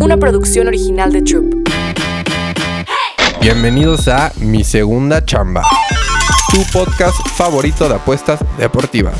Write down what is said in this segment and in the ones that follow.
una producción original de Troop. Bienvenidos a Mi Segunda Chamba, tu podcast favorito de apuestas deportivas.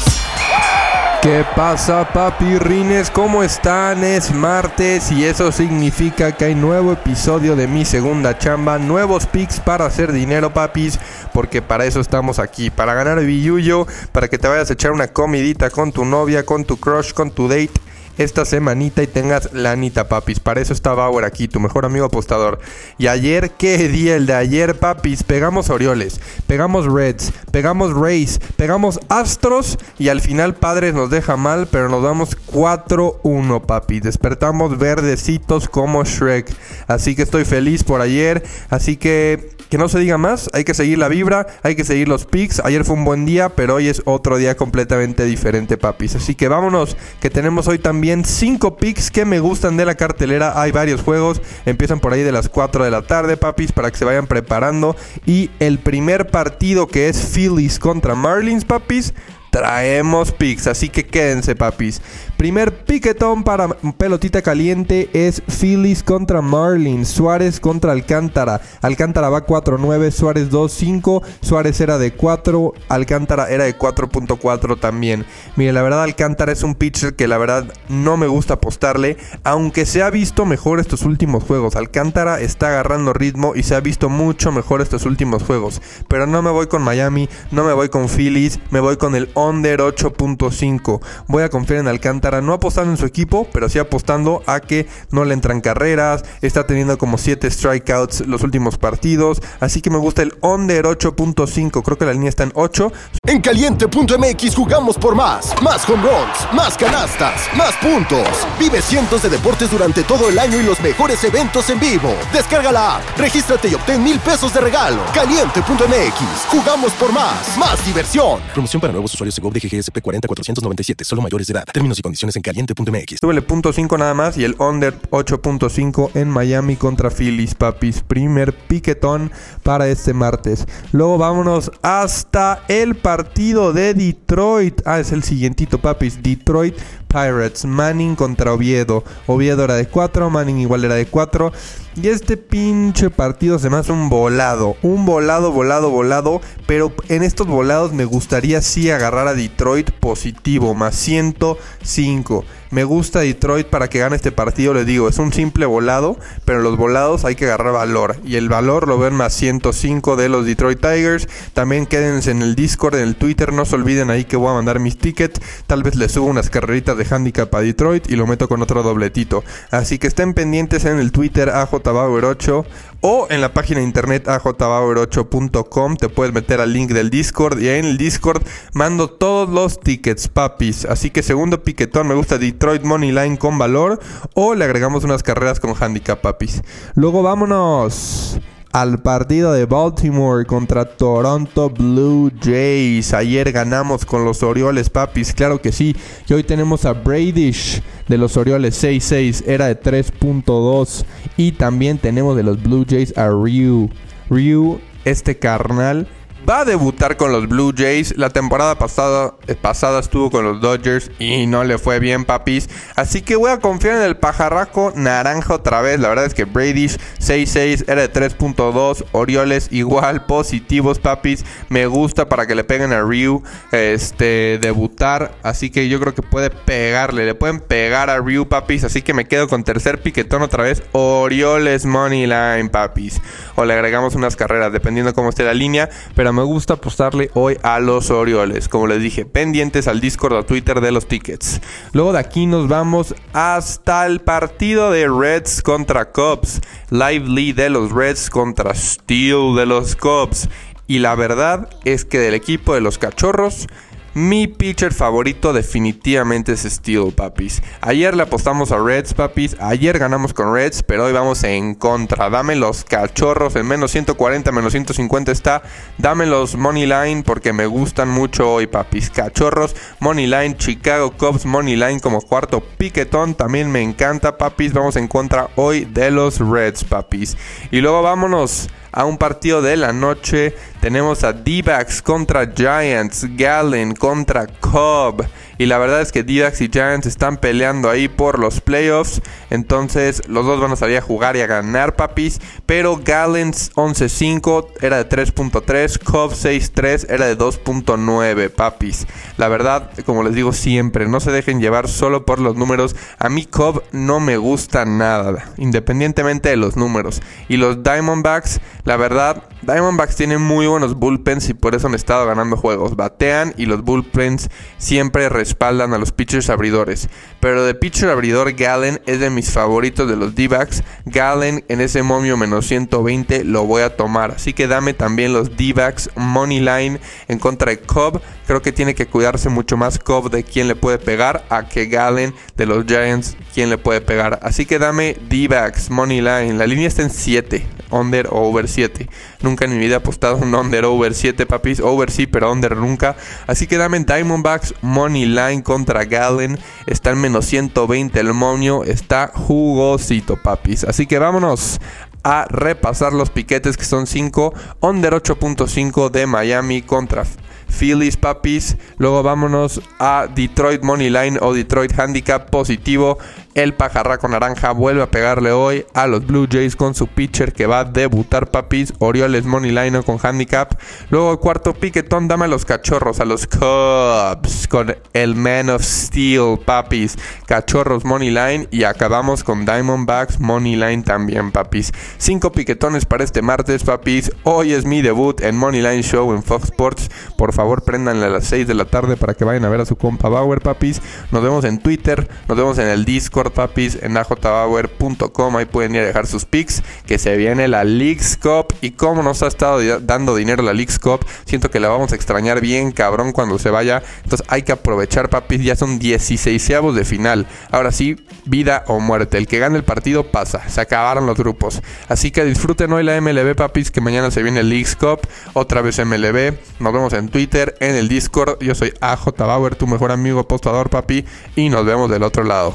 ¿Qué pasa, papirrines? ¿Cómo están? Es martes y eso significa que hay nuevo episodio de mi segunda chamba, nuevos picks para hacer dinero, papis, porque para eso estamos aquí, para ganar billuyo, para que te vayas a echar una comidita con tu novia, con tu crush, con tu date esta semanita y tengas la anita, papis. Para eso está Bauer aquí, tu mejor amigo apostador. Y ayer, ¿qué día el de ayer, papis? Pegamos Orioles, pegamos Reds, pegamos Rays, pegamos Astros y al final Padres nos deja mal, pero nos damos 4-1, papis. Despertamos verdecitos como Shrek. Así que estoy feliz por ayer. Así que que no se diga más, hay que seguir la vibra, hay que seguir los picks. Ayer fue un buen día, pero hoy es otro día completamente diferente, papis. Así que vámonos, que tenemos hoy también 5 picks que me gustan de la cartelera. Hay varios juegos, empiezan por ahí de las 4 de la tarde, papis, para que se vayan preparando. Y el primer partido que es Phillies contra Marlins, papis, traemos picks, así que quédense, papis. Primer piquetón para pelotita caliente es Phillies contra Marlins, Suárez contra Alcántara. Alcántara va 4-9, Suárez 2-5, Suárez era de 4, Alcántara era de 4.4 también. Mire, la verdad Alcántara es un pitcher que la verdad no me gusta apostarle, aunque se ha visto mejor estos últimos juegos. Alcántara está agarrando ritmo y se ha visto mucho mejor estos últimos juegos. Pero no me voy con Miami, no me voy con Phillies, me voy con el under 8.5. Voy a confiar en Alcántara no apostando en su equipo, pero sí apostando a que no le entran carreras, está teniendo como 7 strikeouts los últimos partidos, así que me gusta el under 8.5, creo que la línea está en 8. En caliente.mx jugamos por más, más home runs, más canastas, más puntos. Vive cientos de deportes durante todo el año y los mejores eventos en vivo. Descarga la app, regístrate y obtén mil pesos de regalo. Caliente.mx, jugamos por más, más diversión. Promoción para nuevos usuarios de GOV de GGSP 40497, solo mayores de edad. Términos y condiciones en caliente.mx. Súbele punto 5 nada más y el under 8.5 en Miami contra Phillies, papis. Primer piquetón para este martes. Luego vámonos hasta el partido de Detroit. Ah, es el siguientito, papis. Detroit Pirates. Manning contra Oviedo. Oviedo era de 4, Manning igual era de 4. Y este pinche partido se me hace un volado. Un volado, volado, volado. Pero en estos volados me gustaría sí agarrar a Detroit positivo. Más 105. Me gusta Detroit para que gane este partido, les digo, es un simple volado, pero en los volados hay que agarrar valor. Y el valor lo ven más 105 de los Detroit Tigers. También quédense en el Discord, en el Twitter, no se olviden ahí que voy a mandar mis tickets. Tal vez les subo unas carreritas de handicap a Detroit y lo meto con otro dobletito. Así que estén pendientes en el Twitter AJBauer8 o en la página de internet ajbauer8.com. Te puedes meter al link del Discord y ahí en el Discord mando todos los tickets, papis. Así que segundo piquetón, me gusta Detroit Money Line con valor o le agregamos unas carreras con handicap, papis. Luego vámonos al partido de Baltimore contra Toronto Blue Jays. Ayer ganamos con los Orioles, papis, claro que sí. Y hoy tenemos a Bradish de los Orioles 6-6, era de 3.2. Y también tenemos de los Blue Jays a Ryu. Ryu, este carnal va a debutar con los Blue Jays. La temporada pasada, eh, pasada estuvo con los Dodgers y no le fue bien, papis. Así que voy a confiar en el pajarraco naranja otra vez. La verdad es que Bradish 6-6 era de 3.2. Orioles igual positivos, papis. Me gusta para que le peguen a Ryu este, debutar. Así que yo creo que puede pegarle. Le pueden pegar a Ryu, papis. Así que me quedo con tercer piquetón otra vez. Orioles Money Line, papis. O le agregamos unas carreras, dependiendo cómo esté la línea. Pero me gusta apostarle hoy a los Orioles. Como les dije, pendientes al Discord o Twitter de los tickets. Luego de aquí nos vamos hasta el partido de Reds contra Cubs. Lively de los Reds contra Steel de los Cubs. Y la verdad es que del equipo de los Cachorros mi pitcher favorito definitivamente es Steel, papis. Ayer le apostamos a Reds, papis. Ayer ganamos con Reds, pero hoy vamos en contra. Dame los cachorros en menos 140, menos 150 está. Dame los Money Line porque me gustan mucho hoy, papis. Cachorros, Money Line, Chicago Cubs, Money Line como cuarto piquetón. También me encanta, papis. Vamos en contra hoy de los Reds, papis. Y luego vámonos a un partido de la noche. Tenemos a D-Backs contra Giants, Gallen contra Cobb. Y la verdad es que D-backs y Giants están peleando ahí por los playoffs. Entonces los dos van a salir a jugar y a ganar, papis. Pero Gallens 11-5 era de 3.3. Cobb 6-3 era de 2.9, papis. La verdad, como les digo siempre, no se dejen llevar solo por los números. A mí Cobb no me gusta nada, independientemente de los números. Y los Diamondbacks, la verdad, Diamondbacks tienen muy buenos bullpens y por eso han estado ganando juegos. Batean y los bullpens siempre respaldan a los pitchers abridores. Pero de pitcher abridor, Gallen es de mis favoritos de los D-backs. Gallen en ese momio menos 120 lo voy a tomar. Así que dame también los D-backs money line en contra de Cobb. Creo que tiene que cuidarse mucho más Cobb de quién le puede pegar a que Gallen de los Giants quién le puede pegar. Así que dame D-backs money line. La línea está en 7 under o over 7. Nunca en mi vida he apostado un under over 7, papis. Over sí, pero under nunca. Así que dame Diamondbacks Money Line contra Gallen. Está en menos 120 el monio. Está jugosito, papis. Así que vámonos a repasar los piquetes que son 5. Under 8.5 de Miami contra Phillies, papis. Luego vámonos a Detroit Money Line o Detroit Handicap positivo. El pajarraco naranja vuelve a pegarle hoy a los Blue Jays con su pitcher que va a debutar, papis. Orioles Money Line con handicap. Luego el cuarto piquetón, dame a los cachorros, a los Cubs con el Man of Steel, papis. Cachorros Money Line y acabamos con Diamondbacks Money Line también, papis. Cinco piquetones para este martes, papis. Hoy es mi debut en Money Line Show en Fox Sports. Por favor, préndanle a las 6 de la tarde para que vayan a ver a su compa Bauer, papis. Nos vemos en Twitter, nos vemos en el Discord papis, en ajbauer.com. Ahí pueden ir a dejar sus picks. Que se viene la Leagues Cup. Y como nos ha estado dando dinero la Leagues Cup, siento que la vamos a extrañar bien, cabrón, cuando se vaya. Entonces hay que aprovechar, papis. Ya son 16 de final. Ahora sí, vida o muerte. El que gane el partido pasa. Se acabaron los grupos. Así que disfruten hoy la MLB, papis. Que mañana se viene el Leagues Cup. Otra vez MLB. Nos vemos en Twitter, en el Discord. Yo soy AJ Bauer, tu mejor amigo apostador, papi. Y nos vemos del otro lado.